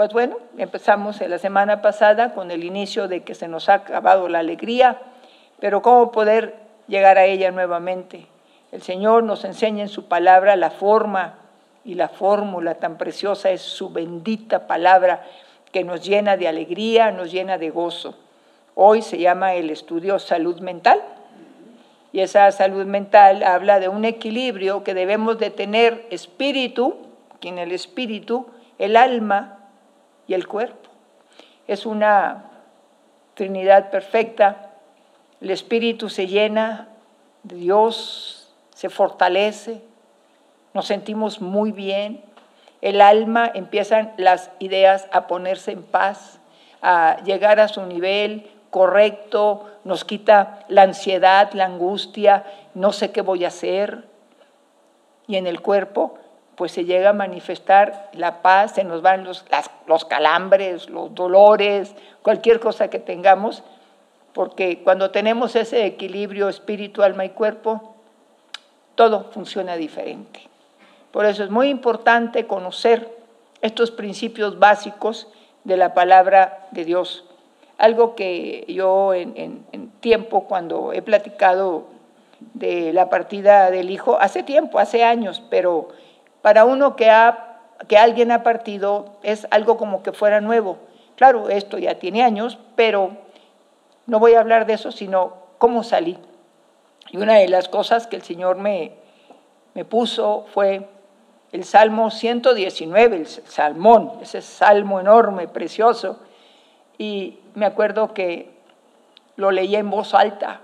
pues bueno, empezamos la semana pasada con el inicio de que se nos ha acabado la alegría, pero cómo poder llegar a ella nuevamente. El Señor nos enseña en su palabra la forma y la fórmula tan preciosa es su bendita palabra que nos llena de alegría, nos llena de gozo. Hoy se llama el estudio salud mental y esa salud mental habla de un equilibrio que debemos de tener espíritu, que en el espíritu, el alma y el cuerpo. Es una Trinidad perfecta. El espíritu se llena de Dios, se fortalece, nos sentimos muy bien. El alma empiezan las ideas a ponerse en paz, a llegar a su nivel correcto, nos quita la ansiedad, la angustia, no sé qué voy a hacer. Y en el cuerpo, pues se llega a manifestar la paz, se nos van los, los calambres, los dolores, cualquier cosa que tengamos, porque cuando tenemos ese equilibrio espíritu, alma y cuerpo, todo funciona diferente. Por eso es muy importante conocer estos principios básicos de la palabra de Dios. Algo que yo en, tiempo, cuando he platicado de la partida del hijo, hace tiempo, hace años, pero para uno que, ha, que alguien ha partido es algo como que fuera nuevo. Claro, esto ya tiene años, pero no voy a hablar de eso, sino cómo salí. Y una de las cosas que el Señor me, me puso fue el Salmo 119, el salmón, ese salmo enorme, precioso, y me acuerdo que lo leía en voz alta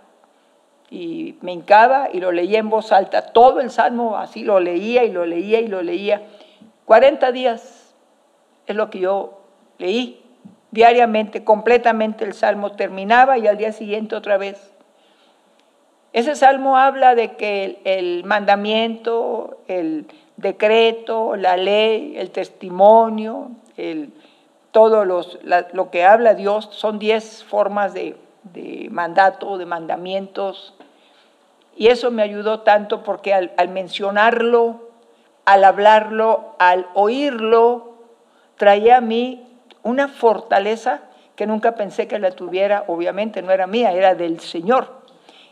y me hincaba y lo leía en voz alta. Todo el salmo así lo leía y lo leía y lo leía. 40 días es lo que yo leí diariamente, completamente el salmo. Terminaba y al día siguiente otra vez. Ese salmo habla de que el, mandamiento, el decreto, la ley, el testimonio, el, todo lo que habla Dios, son diez formas de, mandato, de mandamientos, y eso me ayudó tanto porque al, mencionarlo, al hablarlo, al oírlo, traía a mí una fortaleza que nunca pensé que la tuviera, obviamente no era mía, era del Señor.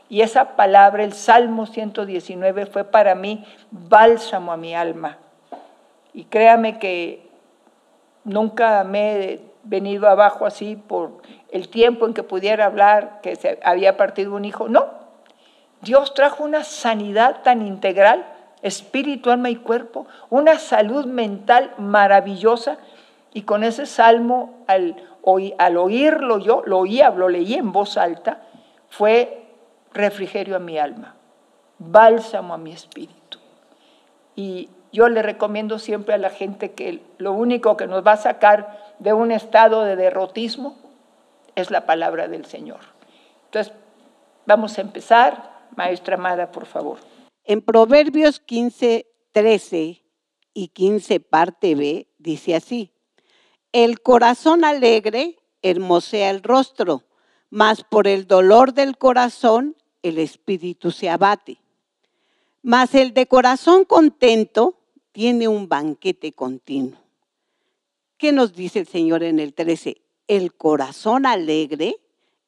Y esa palabra, el Salmo 119, fue para mí bálsamo a mi alma. Y créame que nunca me venido abajo así por el tiempo en que pudiera hablar que se había partido un hijo. No, Dios trajo una sanidad tan integral, espíritu, alma y cuerpo, una salud mental maravillosa. Y con ese salmo, al, al oírlo yo, lo oía, lo leí en voz alta, fue refrigerio a mi alma, bálsamo a mi espíritu. Y yo le recomiendo siempre a la gente que lo único que nos va a sacar de un estado de derrotismo es la palabra del Señor. Entonces, vamos a empezar. Maestra Amada, por favor. En Proverbios 15, 13 y 15 parte B dice así, el corazón alegre hermosea el rostro, mas por el dolor del corazón el espíritu se abate. Mas el de corazón contento tiene un banquete continuo. ¿Qué nos dice el Señor en el 13? El corazón alegre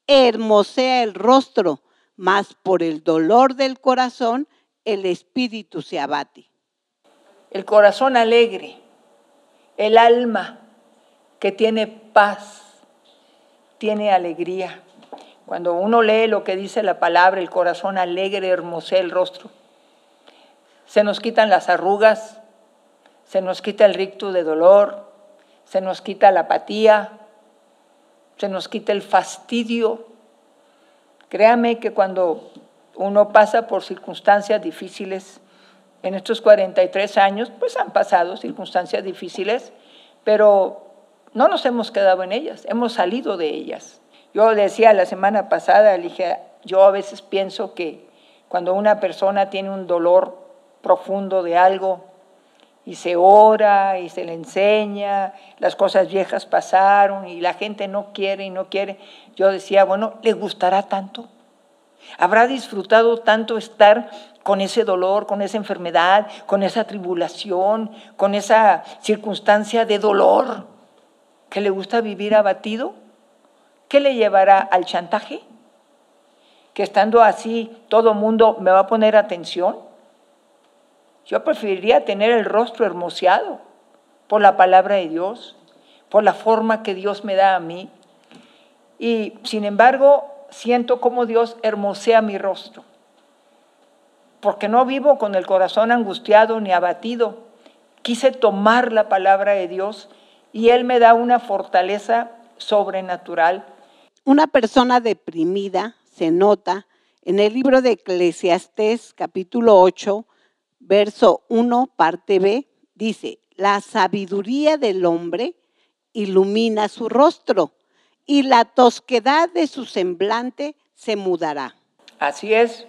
hermosea el rostro, mas por el dolor del corazón el espíritu se abate. El corazón alegre, el alma que tiene paz, tiene alegría. Cuando uno lee lo que dice la palabra, el corazón alegre hermosea el rostro. Se nos quitan las arrugas, se nos quita el rictus de dolor, se nos quita la apatía, se nos quita el fastidio. Créame que cuando uno pasa por circunstancias difíciles, en estos 43 años, pues han pasado circunstancias difíciles, pero no nos hemos quedado en ellas, hemos salido de ellas. Yo decía la semana pasada, dije, yo a veces pienso que cuando una persona tiene un dolor profundo de algo, y se ora y se le enseña, las cosas viejas pasaron y la gente no quiere y no quiere. Yo decía, bueno, ¿le gustará tanto? ¿Habrá disfrutado tanto estar con ese dolor, con esa enfermedad, con esa tribulación, con esa circunstancia de dolor? que le gusta vivir abatido? ¿Qué le llevará al chantaje? ¿Que estando así todo mundo me va a poner atención? Yo preferiría tener el rostro hermoseado por la palabra de Dios, por la forma que Dios me da a mí. Y sin embargo, siento como Dios hermosea mi rostro, porque no vivo con el corazón angustiado ni abatido. Quise tomar la palabra de Dios y Él me da una fortaleza sobrenatural. Una persona deprimida se nota en el libro de Eclesiastés capítulo 8, verso 1, parte B, dice, la sabiduría del hombre ilumina su rostro y la tosquedad de su semblante se mudará. Así es,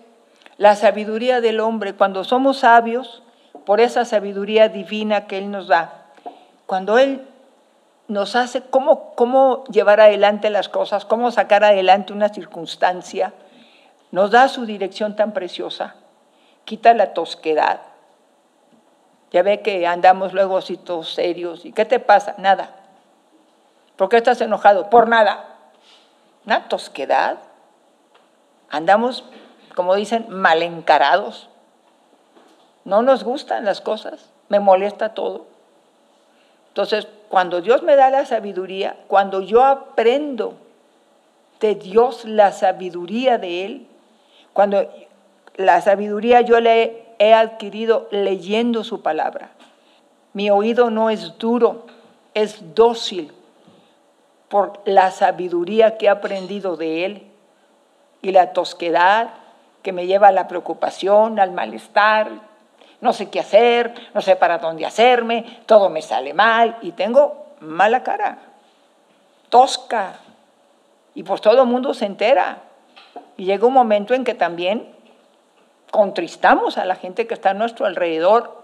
la sabiduría del hombre, cuando somos sabios, por esa sabiduría divina que Él nos da, cuando Él nos hace cómo, cómo llevar adelante las cosas, cómo sacar adelante una circunstancia, nos da su dirección tan preciosa, quita la tosquedad. Ya ve que andamos luego así todos serios. ¿Y qué te pasa? Nada. ¿Por qué estás enojado? Por nada. Una tosquedad. Andamos, como dicen, mal encarados. No nos gustan las cosas. Me molesta todo. Entonces, cuando Dios me da la sabiduría, cuando yo aprendo de Dios la sabiduría de Él, cuando la sabiduría yo le he adquirido leyendo su palabra. Mi oído no es duro, es dócil por la sabiduría que he aprendido de Él y la tosquedad que me lleva a la preocupación, al malestar. No sé qué hacer, no sé para dónde hacerme, todo me sale mal y tengo mala cara, tosca. Y pues todo el mundo se entera. Y llega un momento en que también contristamos a la gente que está a nuestro alrededor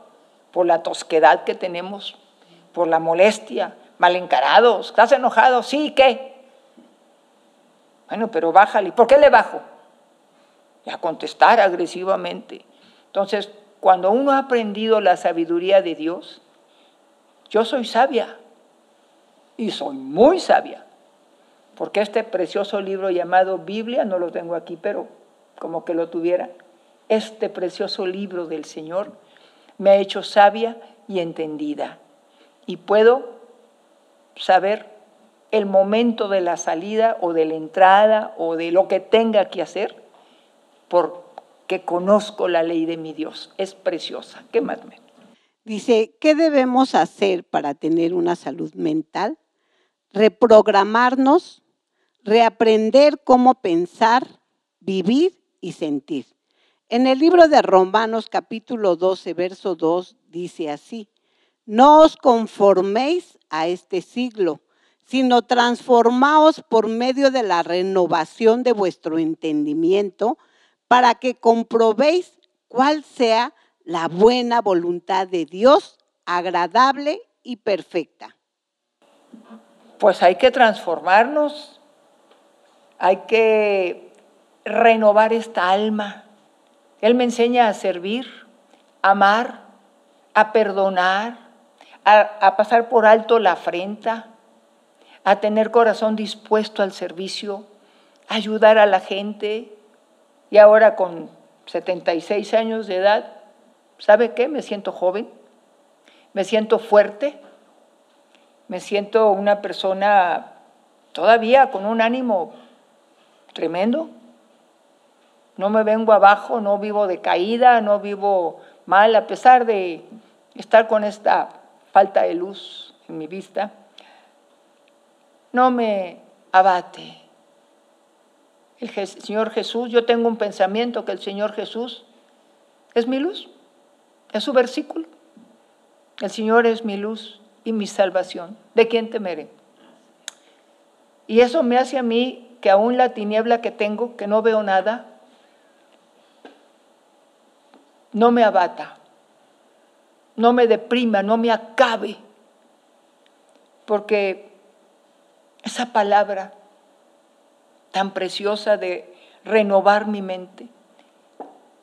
por la tosquedad que tenemos, por la molestia, mal encarados. ¿Estás enojado? Sí, ¿qué? Bueno, pero bájale. ¿Por qué le bajo? Y a contestar agresivamente. Entonces, cuando uno ha aprendido la sabiduría de Dios, yo soy sabia y soy muy sabia, porque este precioso libro llamado Biblia, no lo tengo aquí, pero como que lo tuviera, este precioso libro del Señor me ha hecho sabia y entendida. Y puedo saber el momento de la salida o de la entrada o de lo que tenga que hacer porque conozco la ley de mi Dios. Es preciosa. ¿Qué más me? Dice, ¿qué debemos hacer para tener una salud mental? Reprogramarnos, reaprender cómo pensar, vivir y sentir. En el libro de Romanos capítulo 12, verso 2 dice así, no os conforméis a este siglo, sino transformaos por medio de la renovación de vuestro entendimiento para que comprobéis cuál sea la buena voluntad de Dios, agradable y perfecta. Pues hay que transformarnos, hay que renovar esta alma él me enseña a servir, a amar, a perdonar, a, pasar por alto la afrenta, a tener corazón dispuesto al servicio, a ayudar a la gente. Y ahora con 76 años de edad, ¿sabe qué? Me siento joven, me siento fuerte, me siento una persona todavía con un ánimo tremendo no me vengo abajo, no vivo de caída, no vivo mal, a pesar de estar con esta falta de luz en mi vista. No me abate. El Señor Jesús, yo tengo un pensamiento que el Señor Jesús es mi luz, es su versículo. El Señor es mi luz y mi salvación. ¿De quién temeré? Y eso me hace a mí que aún la tiniebla que tengo, que no veo nada, no me abata, no me deprima, no me acabe, porque esa palabra tan preciosa de renovar mi mente,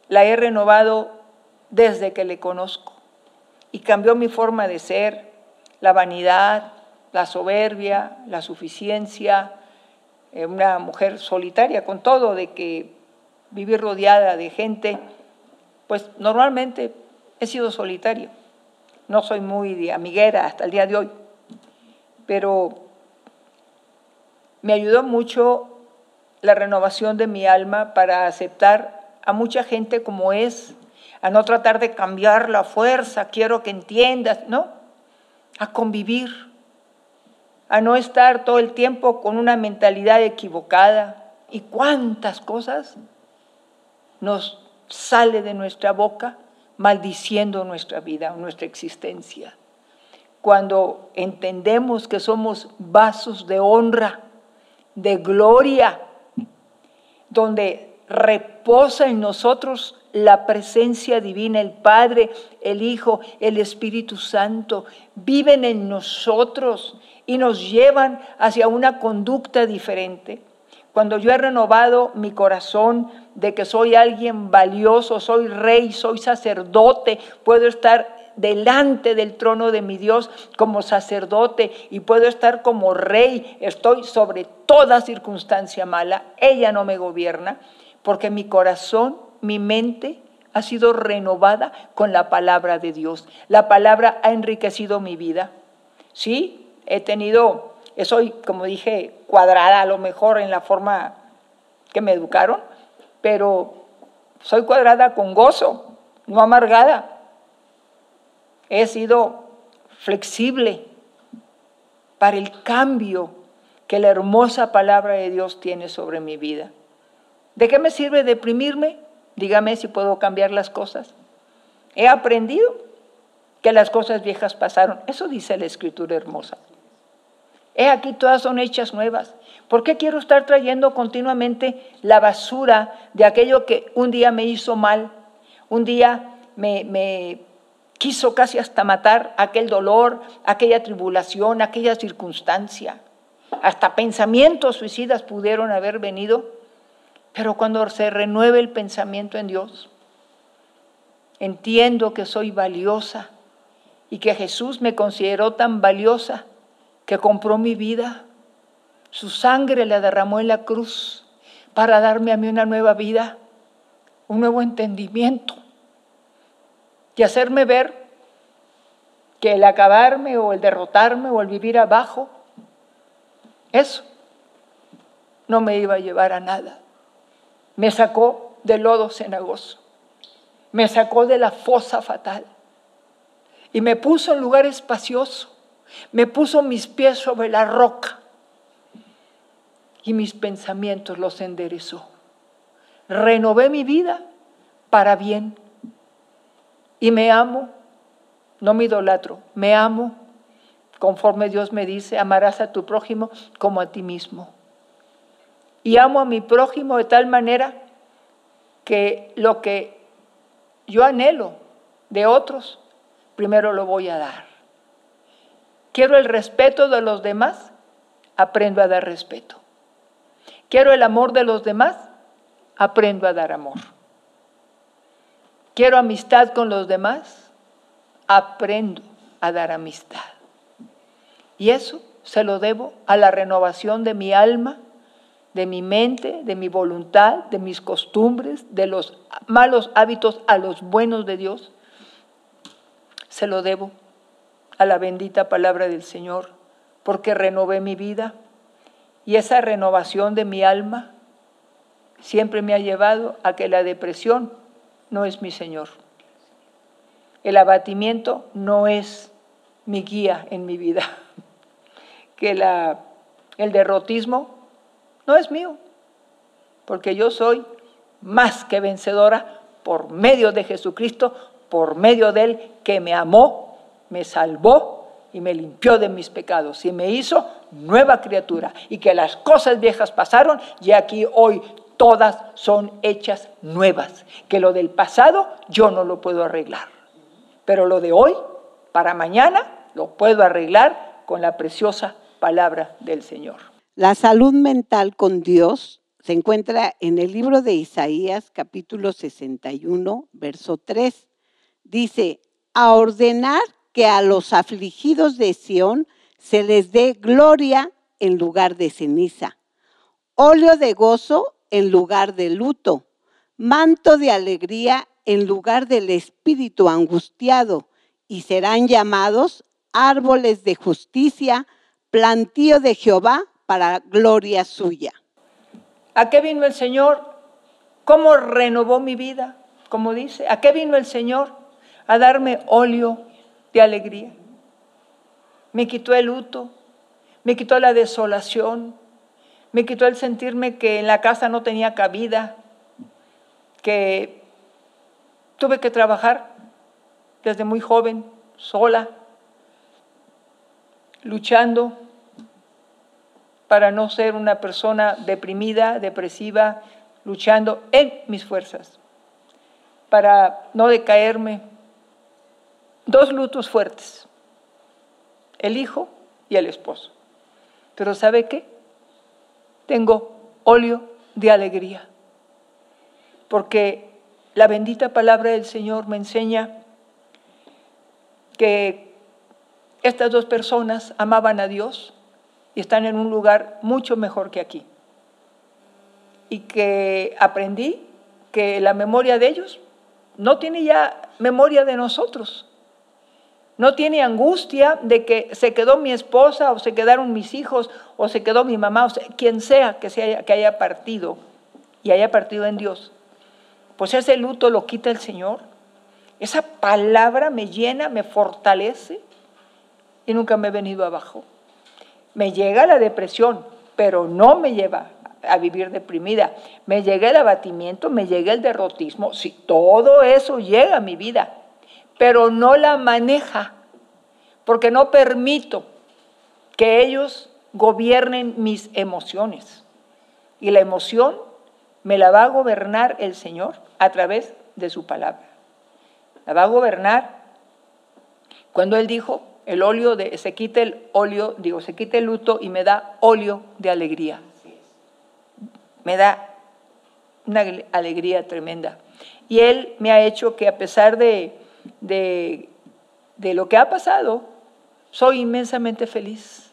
la he renovado desde que le conozco. Y cambió mi forma de ser, la vanidad, la soberbia, la suficiencia, eh, una mujer solitaria con todo, de que vivir rodeada de gente, pues normalmente he sido solitario. No soy muy de amiguera hasta el día de hoy, pero me ayudó mucho la renovación de mi alma para aceptar a mucha gente como es, a no tratar de cambiar la fuerza, quiero que entiendas, no, a convivir a no estar todo el tiempo con una mentalidad equivocada. ¿Y cuántas cosas nos sale de nuestra boca maldiciendo nuestra vida, nuestra existencia? Cuando entendemos que somos vasos de honra, de gloria, donde reposa en nosotros la presencia divina, el Padre, el Hijo, el Espíritu Santo, viven en nosotros y nos llevan hacia una conducta diferente. Cuando yo he renovado mi corazón de que soy alguien valioso, soy rey, soy sacerdote, puedo estar delante del trono de mi Dios como sacerdote y puedo estar como rey, estoy sobre toda circunstancia mala, ella no me gobierna, porque mi corazón, mi mente ha sido renovada con la palabra de Dios. La palabra ha enriquecido mi vida. ¿Sí? he tenido, soy, como dije, cuadrada a lo mejor en la forma que me educaron, pero soy cuadrada con gozo, no amargada. He sido flexible para el cambio que la hermosa palabra de Dios tiene sobre mi vida. ¿De qué me sirve deprimirme? Dígame si puedo cambiar las cosas. He aprendido que las cosas viejas pasaron. Eso dice la escritura hermosa. He aquí todas son hechas nuevas. ¿Por qué quiero estar trayendo continuamente la basura de aquello que un día me hizo mal? Un día me, quiso casi hasta matar aquel dolor, aquella tribulación, aquella circunstancia. Hasta pensamientos suicidas pudieron haber venido. Pero cuando se renueve el pensamiento en Dios, entiendo que soy valiosa y que Jesús me consideró tan valiosa que compró mi vida. Su sangre la derramó en la cruz para darme a mí una nueva vida, un nuevo entendimiento y hacerme ver que el acabarme o el derrotarme o el vivir abajo, eso no me iba a llevar a nada. Me sacó del lodo cenagoso, me sacó de la fosa fatal y me puso en lugar espacioso me puso mis pies sobre la roca y mis pensamientos los enderezó. Renové mi vida para bien y me amo, no me idolatro, me amo conforme Dios me dice, amarás a tu prójimo como a ti mismo. Y amo a mi prójimo de tal manera que lo que yo anhelo de otros, primero lo voy a dar. Quiero el respeto de los demás, aprendo a dar respeto. Quiero el amor de los demás, aprendo a dar amor. Quiero amistad con los demás, aprendo a dar amistad. Y eso se lo debo a la renovación de mi alma, de mi mente, de mi voluntad, de mis costumbres, de los malos hábitos a los buenos de Dios. Se lo debo a la bendita palabra del Señor, porque renové mi vida y esa renovación de mi alma siempre me ha llevado a que la depresión no es mi Señor. El abatimiento no es mi guía en mi vida. Que la, el derrotismo no es mío, porque yo soy más que vencedora por medio de Jesucristo, por medio de Él que me amó me salvó y me limpió de mis pecados y me hizo nueva criatura y que las cosas viejas pasaron y aquí hoy todas son hechas nuevas, que lo del pasado yo no lo puedo arreglar, pero lo de hoy para mañana lo puedo arreglar con la preciosa palabra del Señor. La salud mental con Dios se encuentra en el libro de Isaías capítulo 61, verso 3. Dice, a ordenar que a los afligidos de Sión se les dé gloria en lugar de ceniza, óleo de gozo en lugar de luto, manto de alegría en lugar del espíritu angustiado, y serán llamados árboles de justicia, plantío de Jehová para gloria suya. ¿A qué vino el Señor? ¿Cómo renovó mi vida? Como dice, ¿a qué vino el Señor? A darme óleo de alegría. Me quitó el luto, me quitó la desolación, me quitó el sentirme que en la casa no tenía cabida, que tuve que trabajar desde muy joven, sola, luchando para no ser una persona deprimida, depresiva, luchando en mis fuerzas, para no decaerme. Dos lutos fuertes, el hijo y el esposo. Pero ¿sabe qué? Tengo óleo de alegría, porque la bendita palabra del Señor me enseña que estas dos personas amaban a Dios y están en un lugar mucho mejor que aquí. Y que aprendí que la memoria de ellos no tiene ya memoria de nosotros. No tiene angustia de que se quedó mi esposa o se quedaron mis hijos o se quedó mi mamá, o quien sea que, haya, que haya partido y haya partido en Dios. Pues ese luto lo quita el Señor. Esa palabra me llena, me fortalece y nunca me he venido abajo. Me llega la depresión, pero no me lleva a vivir deprimida. Me llega el abatimiento, me llega el derrotismo. Sí, todo eso llega a mi vida, pero no la maneja, porque no permito que ellos gobiernen mis emociones. Y la emoción me la va a gobernar el Señor a través de su palabra. La va a gobernar cuando Él dijo, el óleo de, se quita el óleo, digo, se quita el luto y me da óleo de alegría. Me da una alegría tremenda. Y Él me ha hecho que a pesar de, de, de lo que ha pasado, soy inmensamente feliz.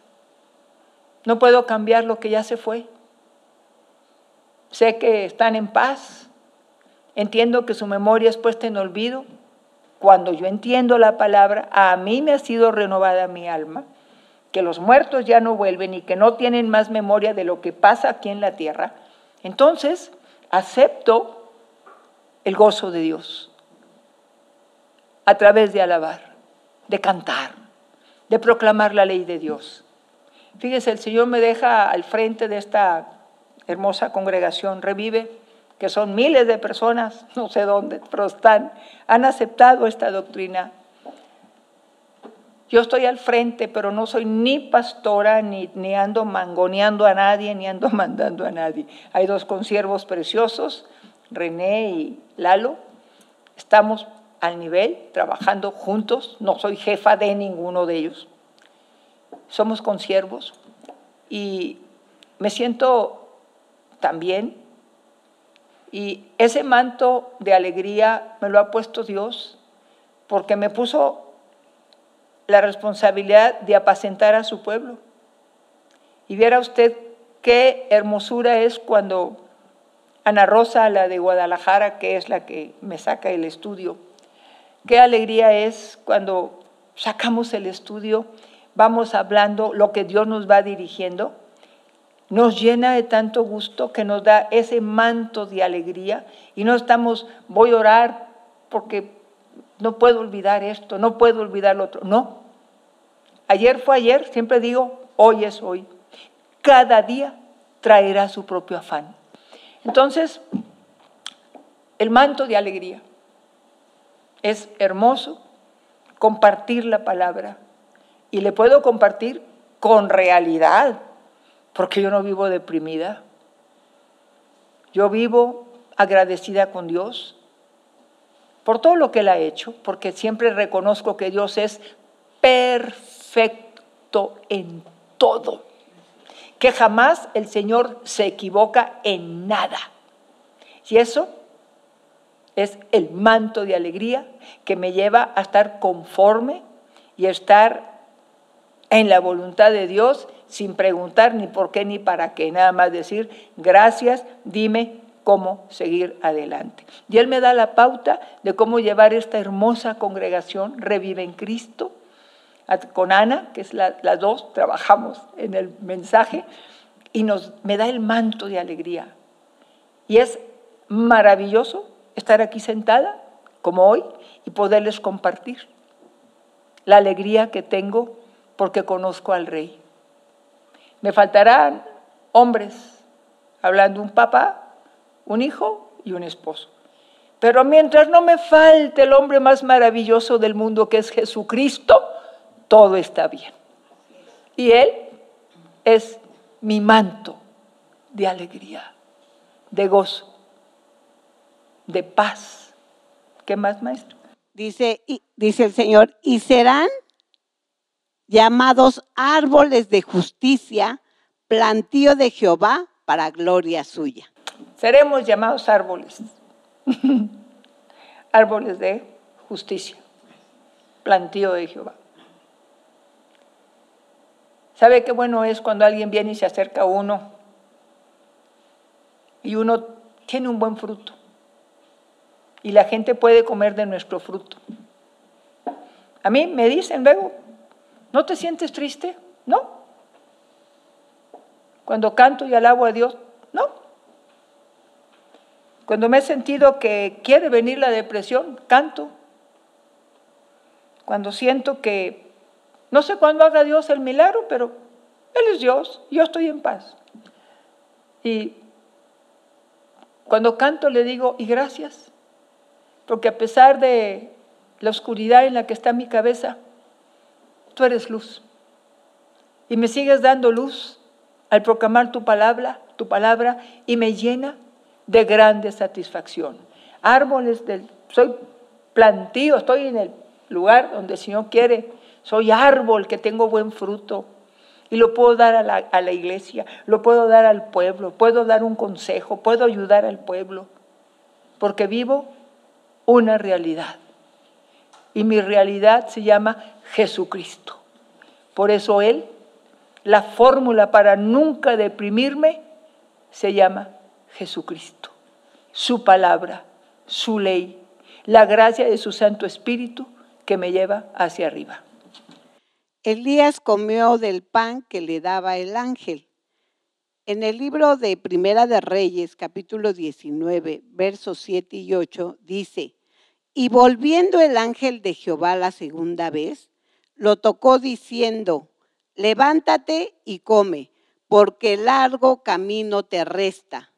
No puedo cambiar lo que ya se fue. Sé que están en paz. Entiendo que su memoria es puesta en olvido cuando yo entiendo la palabra, a mí me ha sido renovada mi alma, que los muertos ya no vuelven y que no tienen más memoria de lo que pasa aquí en la tierra, entonces acepto el gozo de Dios a través de alabar, de cantar, de proclamar la ley de Dios. Fíjese, el Señor me deja al frente de esta hermosa congregación, revive que son miles de personas, no sé dónde, pero están, han aceptado esta doctrina. Yo estoy al frente, pero no soy ni pastora, ni, ni ando mangoneando a nadie, ni ando mandando a nadie. Hay dos consiervos preciosos, René y Lalo. Estamos al nivel, trabajando juntos. No soy jefa de ninguno de ellos. Somos consiervos. Y me siento también y ese manto de alegría me lo ha puesto Dios porque me puso la responsabilidad de apacentar a su pueblo. Y viera usted qué hermosura es cuando Ana Rosa, la de Guadalajara, que es la que me saca el estudio, qué alegría es cuando sacamos el estudio, vamos hablando lo que Dios nos va dirigiendo nos llena de tanto gusto que nos da ese manto de alegría y no estamos, voy a orar porque no puedo olvidar esto, no puedo olvidar lo otro. No. Ayer fue ayer, siempre digo, hoy es hoy. Cada día traerá su propio afán. Entonces, el manto de alegría es hermoso compartir la palabra y le puedo compartir con realidad, porque yo no vivo deprimida. Yo vivo agradecida con Dios por todo lo que Él ha hecho, porque siempre reconozco que Dios es perfecto en todo, que jamás el Señor se equivoca en nada. Y eso es el manto de alegría que me lleva a estar conforme y estar en la voluntad de Dios sin preguntar ni por qué ni para qué, nada más decir gracias, dime cómo seguir adelante. Y Él me da la pauta de cómo llevar esta hermosa congregación, Revive en Cristo, con Ana, que es la, las dos, trabajamos en el mensaje, y nos, me da el manto de alegría. Y es maravilloso estar aquí sentada, como hoy, y poderles compartir la alegría que tengo porque conozco al Rey. Me faltarán hombres, hablando un papá, un hijo y un esposo. Pero mientras no me falte el hombre más maravilloso del mundo, que es Jesucristo, todo está bien. Y Él es mi manto de alegría, de gozo, de paz. ¿Qué más, maestro? Dice, dice el Señor, y serán llamados árboles de justicia, plantío de Jehová para gloria suya. Seremos llamados árboles, árboles de justicia, plantío de Jehová. ¿Sabe qué bueno es cuando alguien viene y se acerca a uno y uno tiene un buen fruto y la gente puede comer de nuestro fruto? A mí me dicen luego, ¿no te sientes triste? No. Cuando canto y alabo a Dios, no. Cuando me he sentido que quiere venir la depresión, canto. Cuando siento que no sé cuándo haga Dios el milagro, pero Él es Dios, yo estoy en paz. Y cuando canto le digo, y gracias, porque a pesar de la oscuridad en la que está mi cabeza, tú eres luz. Y me sigues dando luz al proclamar tu palabra, tu palabra, y me llena de grande satisfacción. Árboles del, soy plantío, estoy en el lugar donde el Señor quiere soy árbol que tengo buen fruto. Y lo puedo dar a la, iglesia, lo puedo dar al pueblo, puedo dar un consejo, puedo ayudar al pueblo. Porque vivo una realidad. Y mi realidad se llama Jesucristo. Por eso Él, la fórmula para nunca deprimirme, se llama Jesucristo. Su palabra, su ley, la gracia de su Santo Espíritu que me lleva hacia arriba. Elías comió del pan que le daba el ángel. En el libro de Primera de Reyes, capítulo 19, versos 7 y 8, dice, y volviendo el ángel de Jehová la segunda vez, lo tocó diciendo, levántate y come, porque largo camino te resta.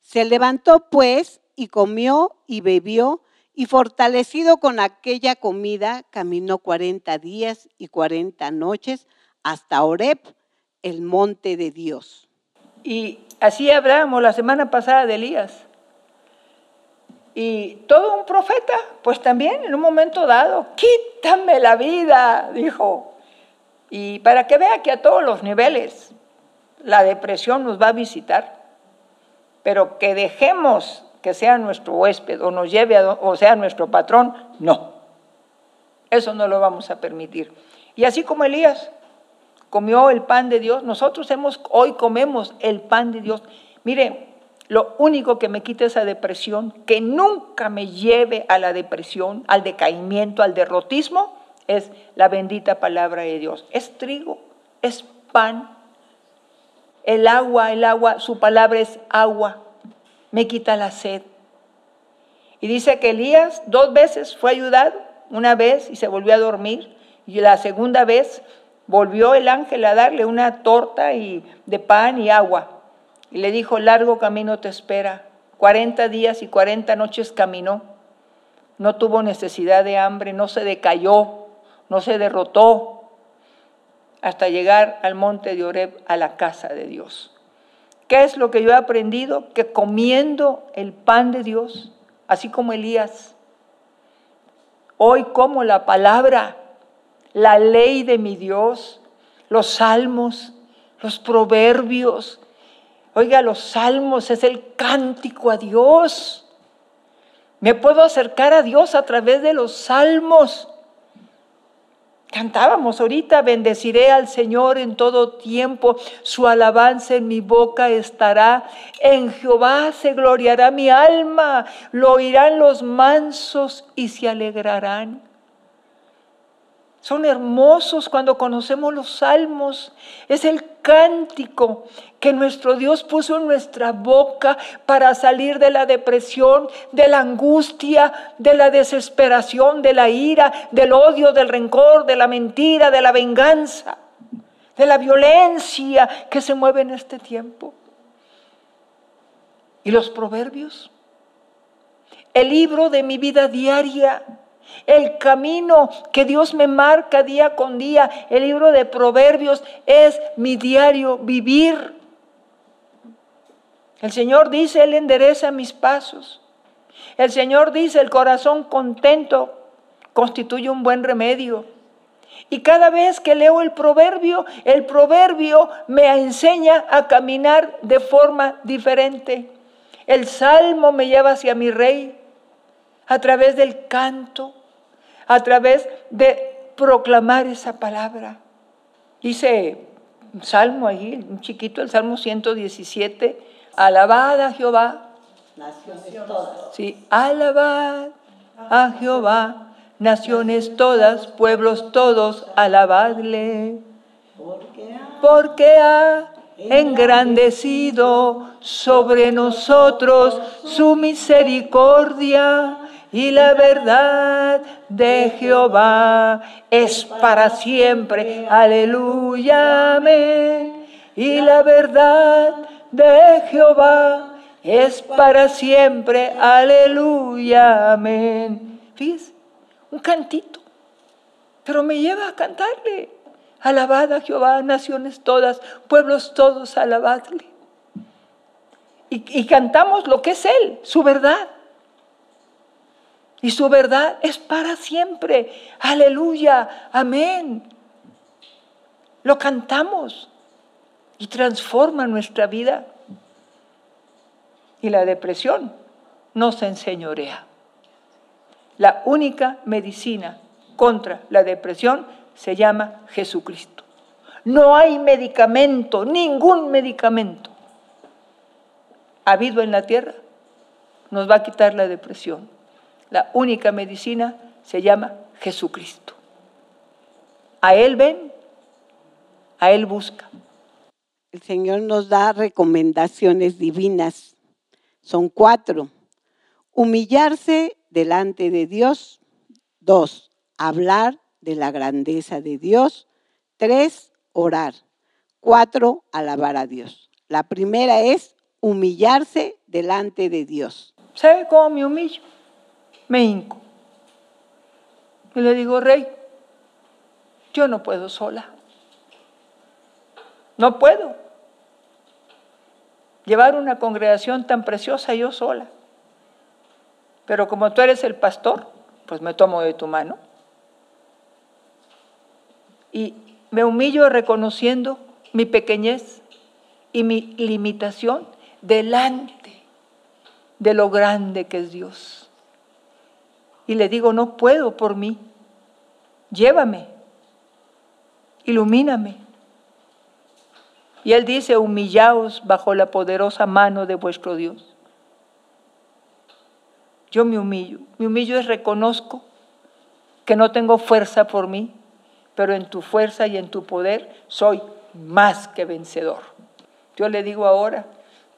Se levantó pues y comió y bebió y fortalecido con aquella comida, caminó cuarenta días y cuarenta noches hasta Oreb, el monte de Dios. Y así hablamos la semana pasada de Elías. Y todo un profeta, pues también en un momento dado, quítame la vida, dijo. Y para que vea que a todos los niveles la depresión nos va a visitar, pero que dejemos que sea nuestro huésped o nos lleve o sea nuestro patrón, no. Eso no lo vamos a permitir. Y así como Elías comió el pan de Dios, nosotros hemos, hoy comemos el pan de Dios. Mire, lo único que me quita esa depresión, que nunca me lleve a la depresión, al decaimiento, al derrotismo, es la bendita palabra de Dios. Es trigo, es pan. El agua, el agua, su palabra es agua me quita la sed. Y dice que Elías dos veces fue ayudado, una vez y se volvió a dormir, y la segunda vez volvió el ángel a darle una torta y, de pan y agua. Y le dijo, largo camino te espera. Cuarenta días y cuarenta noches caminó. No tuvo necesidad de hambre, no se decayó, no se derrotó, hasta llegar al monte de Oreb, a la casa de Dios. ¿Qué es lo que yo he aprendido? Que comiendo el pan de Dios, así como Elías, hoy como la palabra, la ley de mi Dios, los salmos, los proverbios. Oiga, los salmos es el cántico a Dios. Me puedo acercar a Dios a través de los salmos. Cantábamos ahorita, bendeciré al Señor en todo tiempo, su alabanza en mi boca estará, en Jehová se gloriará mi alma, lo oirán los mansos y se alegrarán. Son hermosos cuando conocemos los salmos. Es el cántico que nuestro Dios puso en nuestra boca para salir de la depresión, de la angustia, de la desesperación, de la ira, del odio, del rencor, de la mentira, de la venganza, de la violencia que se mueve en este tiempo. ¿Y los proverbios? El libro de mi vida diaria el camino que Dios me marca día con día, el libro de Proverbios, es mi diario vivir. El Señor dice, Él endereza mis pasos. El Señor dice, el corazón contento constituye un buen remedio. Y cada vez que leo el proverbio, el proverbio me enseña a caminar de forma diferente. El salmo me lleva hacia mi rey a través del canto, a través de proclamar esa palabra. Dice un salmo ahí, un chiquito, el Salmo 117, alabad a Jehová. Naciones todas. Sí, alabad a Jehová, naciones todas, pueblos todos, alabadle. Porque ha engrandecido sobre nosotros su misericordia y la verdad de Jehová es para siempre. Aleluya, amén. Y la verdad de Jehová es para siempre. Aleluya, amén. Fíjense, un cantito, pero me lleva a cantarle. Alabad a Jehová, naciones todas, pueblos todos, alabadle. Y cantamos lo que es Él, su verdad. Y su verdad es para siempre. Aleluya, amén. Lo cantamos y transforma nuestra vida. Y la depresión no se enseñorea. La única medicina contra la depresión se llama Jesucristo. No hay medicamento, ningún medicamento habido en la tierra nos va a quitar la depresión. La única medicina se llama Jesucristo. A Él ven, a Él busca. El Señor nos da recomendaciones divinas. Son cuatro. Humillarse delante de Dios. Dos, hablar de la grandeza de Dios. Tres, orar. Cuatro, alabar a Dios. La primera es humillarse delante de Dios. ¿Sabe cómo me humillo? Me hinco. Y le digo, rey, yo no puedo sola. No puedo llevar una congregación tan preciosa yo sola. Pero como tú eres el pastor, pues me tomo de tu mano. Y me humillo reconociendo mi pequeñez y mi limitación delante de lo grande que es Dios y le digo, no puedo por mí, llévame, ilumíname. Y él dice, humillaos bajo la poderosa mano de vuestro Dios. Yo me humillo, me humillo y reconozco que no tengo fuerza por mí, pero en tu fuerza y en tu poder soy más que vencedor. Yo le digo ahora,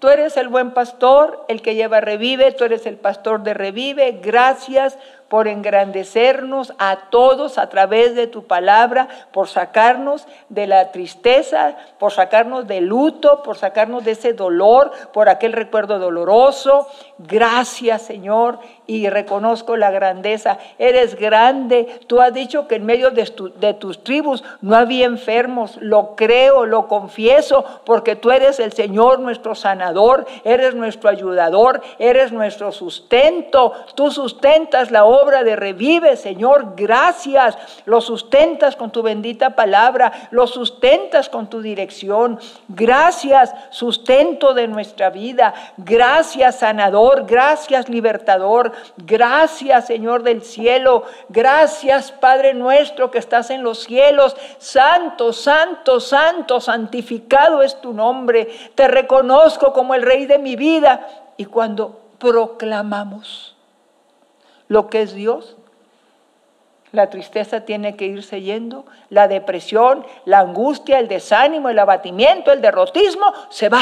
Tú eres el buen pastor, el que lleva revive, tú eres el pastor de revive. Gracias por engrandecernos a todos a través de tu palabra, por sacarnos de la tristeza, por sacarnos del luto, por sacarnos de ese dolor, por aquel recuerdo doloroso. Gracias, Señor, y reconozco la grandeza. Eres grande. Tú has dicho que en medio de, de tus tribus no había enfermos. Lo creo, lo confieso, porque tú eres el Señor, nuestro sanador, eres nuestro ayudador, eres nuestro sustento. Tú sustentas la obra obra de revive, Señor, gracias. Lo sustentas con tu bendita palabra, lo sustentas con tu dirección. Gracias, sustento de nuestra vida. Gracias, sanador. Gracias, libertador. Gracias, Señor del cielo. Gracias, Padre nuestro que estás en los cielos. Santo, santo, santo, santificado es tu nombre. Te reconozco como el Rey de mi vida. Y cuando proclamamos lo que es Dios, la tristeza tiene que irse yendo, la depresión, la angustia, el desánimo, el abatimiento, el derrotismo, se va.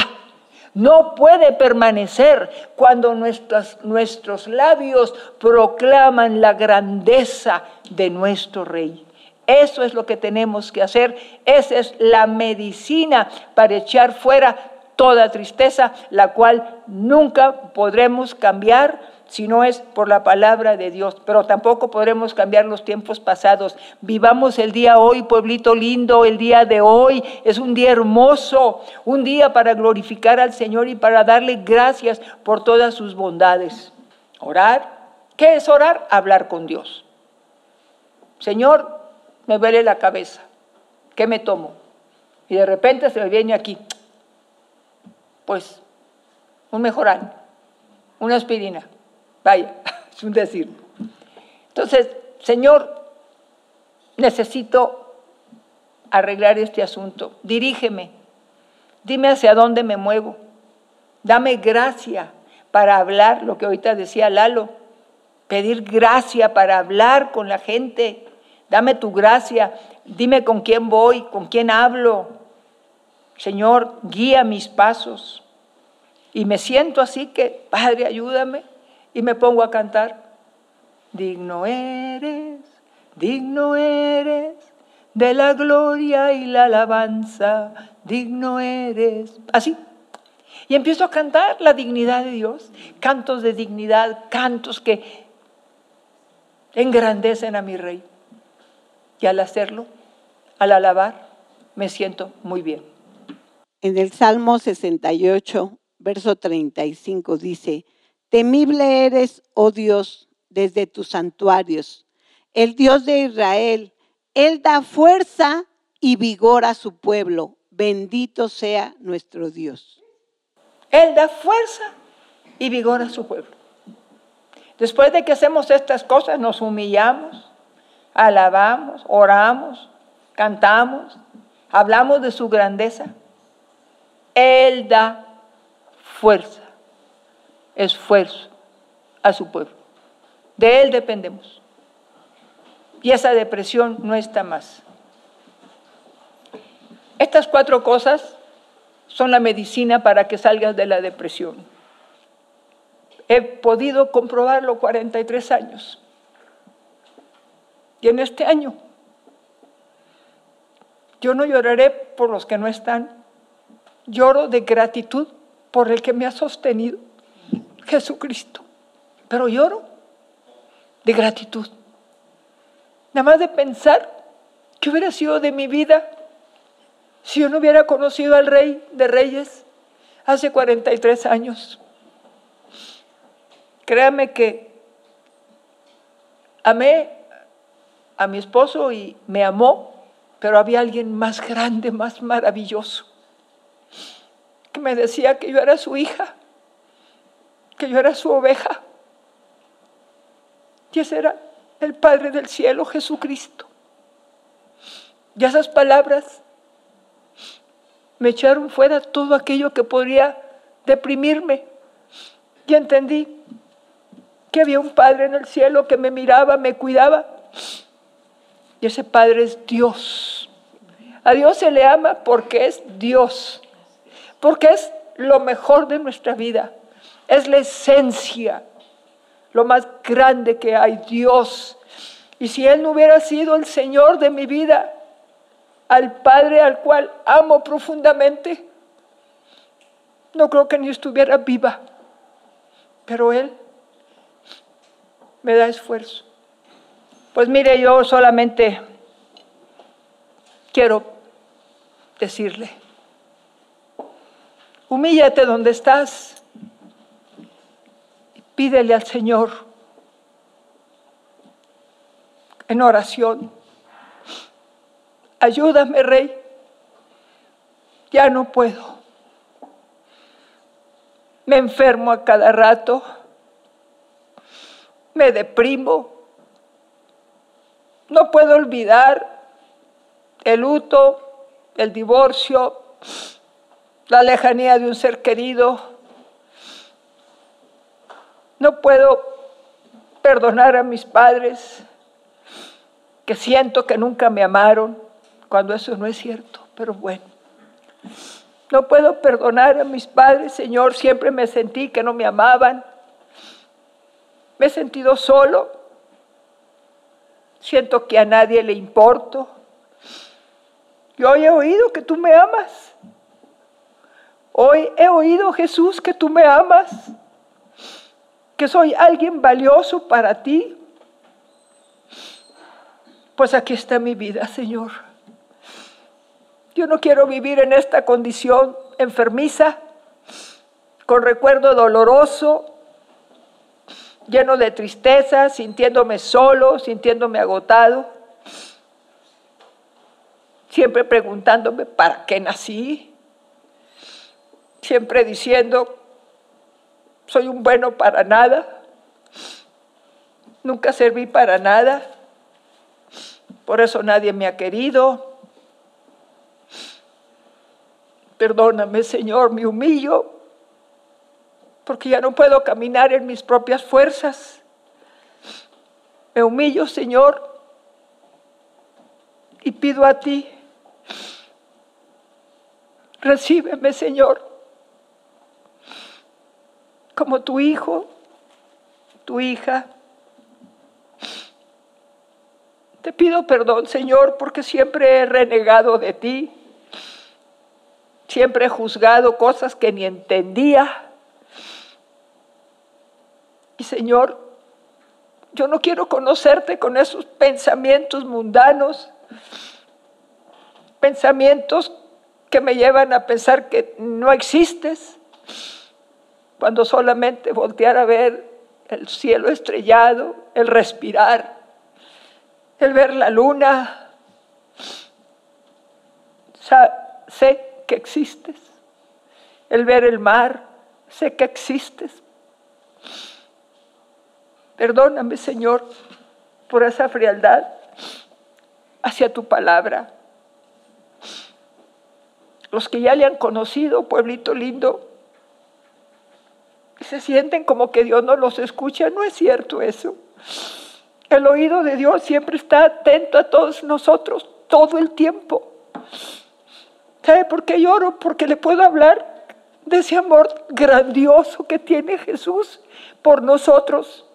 No puede permanecer cuando nuestros, nuestros labios proclaman la grandeza de nuestro Rey. Eso es lo que tenemos que hacer. Esa es la medicina para echar fuera toda tristeza, la cual nunca podremos cambiar si no es por la palabra de Dios, pero tampoco podremos cambiar los tiempos pasados. Vivamos el día hoy, pueblito lindo, el día de hoy es un día hermoso, un día para glorificar al Señor y para darle gracias por todas sus bondades. Orar, ¿qué es orar? Hablar con Dios. Señor, me duele la cabeza, ¿qué me tomo? Y de repente se me viene aquí, pues un mejorán, una aspirina. Vaya, es un decir. Entonces, Señor, necesito arreglar este asunto. Dirígeme, dime hacia dónde me muevo. Dame gracia para hablar, lo que ahorita decía Lalo, pedir gracia para hablar con la gente. Dame tu gracia, dime con quién voy, con quién hablo, Señor, guía mis pasos. Y me siento así que, Padre, ayúdame. Y me pongo a cantar. Digno eres, digno eres de la gloria y la alabanza. Digno eres. Así. Y empiezo a cantar la dignidad de Dios. Cantos de dignidad, cantos que engrandecen a mi rey. Y al hacerlo, al alabar, me siento muy bien. En el Salmo 68, verso 35 dice, Temible eres, oh Dios, desde tus santuarios. El Dios de Israel, Él da fuerza y vigor a su pueblo. Bendito sea nuestro Dios. Él da fuerza y vigor a su pueblo. Después de que hacemos estas cosas, nos humillamos, alabamos, oramos, cantamos, hablamos de su grandeza. Él da fuerza, esfuerzo a su pueblo. De Él dependemos. Y esa depresión no está más. Estas cuatro cosas son la medicina para que salgas de la depresión. He podido comprobarlo 43 años. Y en este año yo no lloraré por los que no están, lloro de gratitud por el que me ha sostenido, Jesucristo. Pero lloro de gratitud. Nada más de pensar que hubiera sido de mi vida si yo no hubiera conocido al Rey de Reyes hace 43 años. Créame que amé a mi esposo y me amó, pero había alguien más grande, más maravilloso que me decía que yo era su hija, que yo era su oveja. Y ese era el Padre del cielo, Jesucristo. Y esas palabras me echaron fuera todo aquello que podría deprimirme. Y entendí que había un Padre en el cielo que me miraba, me cuidaba. Y ese Padre es Dios. A Dios se le ama porque es Dios porque es lo mejor de nuestra vida, es la esencia, lo más grande que hay, Dios. Y si Él no hubiera sido el Señor de mi vida, al Padre al cual amo profundamente, no creo que ni estuviera viva. Pero Él me da esfuerzo. Pues mire, yo solamente quiero decirle, Humíllate donde estás. Pídele al Señor en oración. Ayúdame, Rey. Ya no puedo. Me enfermo a cada rato. Me deprimo. No puedo olvidar el luto, el divorcio, la lejanía de un ser querido. No puedo perdonar a mis padres que siento que nunca me amaron, cuando eso no es cierto, pero bueno. No puedo perdonar a mis padres, Señor, siempre me sentí que no me amaban. Me he sentido solo. Siento que a nadie le importo. Y hoy he oído que tú me amas. Hoy he oído, Jesús, que tú me amas, que soy alguien valioso para ti. Pues aquí está mi vida, Señor. Yo no quiero vivir en esta condición enfermiza, con recuerdo doloroso, lleno de tristeza, sintiéndome solo, sintiéndome agotado, siempre preguntándome, ¿para qué nací? Siempre diciendo, soy un bueno para nada, nunca serví para nada, por eso nadie me ha querido. Perdóname, Señor, me humillo, porque ya no puedo caminar en mis propias fuerzas. Me humillo, Señor, y pido a ti, recíbeme, Señor, como tu hijo, tu hija. Te pido perdón, Señor, porque siempre he renegado de ti, siempre he juzgado cosas que ni entendía. Y Señor, yo no quiero conocerte con esos pensamientos mundanos, pensamientos que me llevan a pensar que no existes cuando solamente voltear a ver el cielo estrellado, el respirar, el ver la luna, sé que existes, el ver el mar, sé que existes. Perdóname, Señor, por esa frialdad hacia tu palabra. Los que ya le han conocido, pueblito lindo, se sienten como que Dios no los escucha. No es cierto eso. El oído de Dios siempre está atento a todos nosotros, todo el tiempo. ¿Sabe por qué lloro? Porque le puedo hablar de ese amor grandioso que tiene Jesús por nosotros.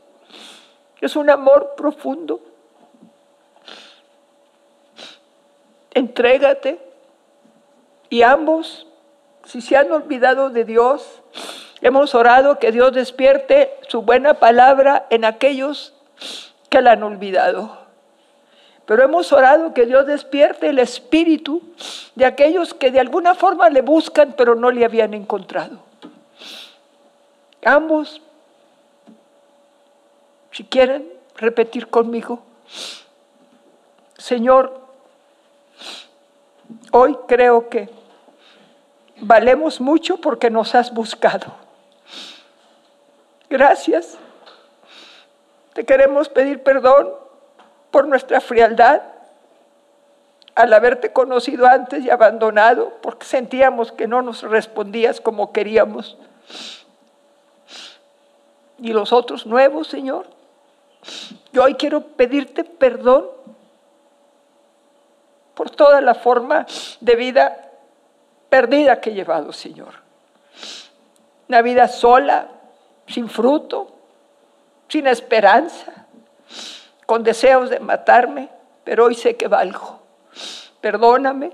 Es un amor profundo. Entrégate. Y ambos, si se han olvidado de Dios, Hemos orado que Dios despierte su buena palabra en aquellos que la han olvidado. Pero hemos orado que Dios despierte el espíritu de aquellos que de alguna forma le buscan pero no le habían encontrado. Ambos, si quieren repetir conmigo, Señor, hoy creo que valemos mucho porque nos has buscado. Gracias. Te queremos pedir perdón por nuestra frialdad al haberte conocido antes y abandonado porque sentíamos que no nos respondías como queríamos. Y los otros nuevos, Señor. Yo hoy quiero pedirte perdón por toda la forma de vida perdida que he llevado, Señor. Una vida sola, sin fruto, sin esperanza, con deseos de matarme, pero hoy sé que valgo. Perdóname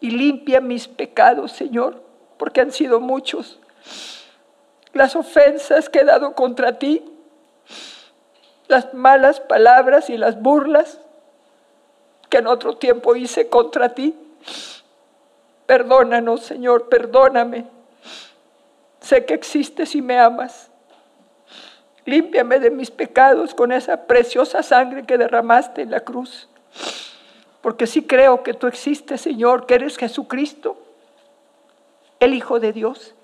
y limpia mis pecados, Señor, porque han sido muchos. Las ofensas que he dado contra ti, las malas palabras y las burlas que en otro tiempo hice contra ti. Perdónanos, Señor, perdóname. Sé que existes y me amas. Límpiame de mis pecados con esa preciosa sangre que derramaste en la cruz. Porque sí creo que tú existes, Señor, que eres Jesucristo, el Hijo de Dios,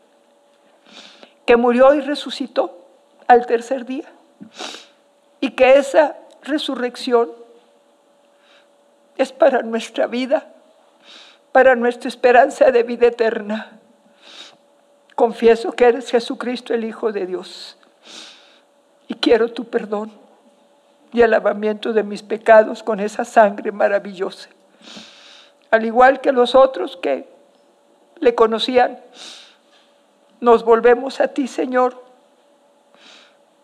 que murió y resucitó al tercer día. Y que esa resurrección es para nuestra vida, para nuestra esperanza de vida eterna. Confieso que eres Jesucristo, el Hijo de Dios y quiero tu perdón y el lavamiento de mis pecados con esa sangre maravillosa. Al igual que los otros que le conocían, nos volvemos a ti, Señor.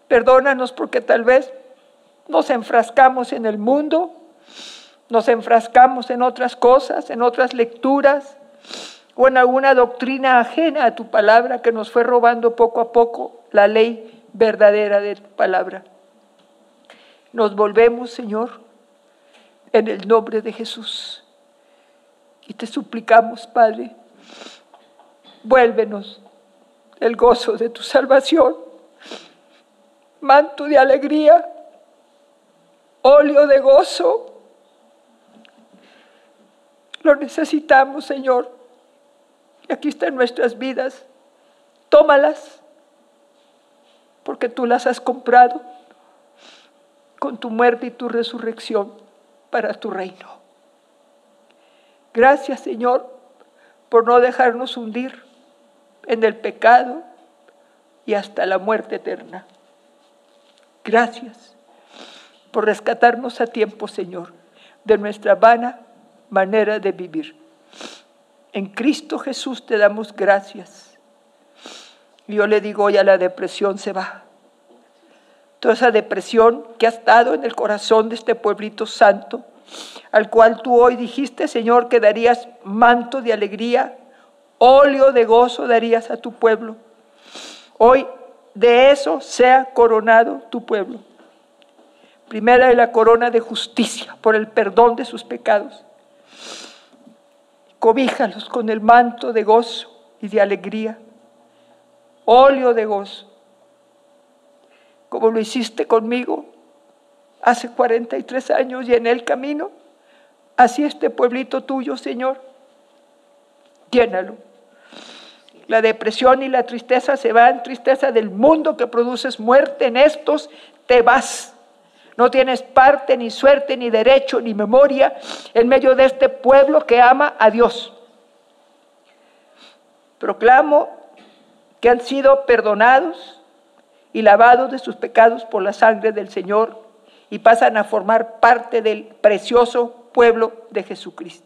Perdónanos porque tal vez nos enfrascamos en el mundo, nos enfrascamos en otras cosas, en otras lecturas en alguna doctrina ajena a tu palabra que nos fue robando poco a poco la ley verdadera de tu palabra. Nos volvemos, Señor, en el nombre de Jesús. Y te suplicamos, Padre, vuélvenos el gozo de tu salvación, manto de alegría, óleo de gozo. Lo necesitamos, Señor. Y aquí están nuestras vidas. Tómalas porque tú las has comprado con tu muerte y tu resurrección para tu reino. Gracias Señor por no dejarnos hundir en el pecado y hasta la muerte eterna. Gracias por rescatarnos a tiempo, Señor, de nuestra vana manera de vivir. En Cristo Jesús te damos gracias yo le digo, ya la depresión se va. Toda esa depresión que ha estado en el corazón de este pueblito santo, al cual tú hoy dijiste, Señor, que darías manto de alegría, óleo de gozo darías a tu pueblo. Hoy de eso sea coronado tu pueblo. Primera es la corona de justicia por el perdón de sus pecados. Cobíjalos con el manto de gozo y de alegría óleo de gozo, como lo hiciste conmigo hace 43 años y en el camino, así este pueblito tuyo, Señor, llénalo. La depresión y la tristeza se van, tristeza del mundo que produces muerte en estos, te vas. No tienes parte, ni suerte, ni derecho, ni memoria en medio de este pueblo que ama a Dios. Proclamo que han sido perdonados y lavados de sus pecados por la sangre del Señor y pasan a formar parte del precioso pueblo de Jesucristo.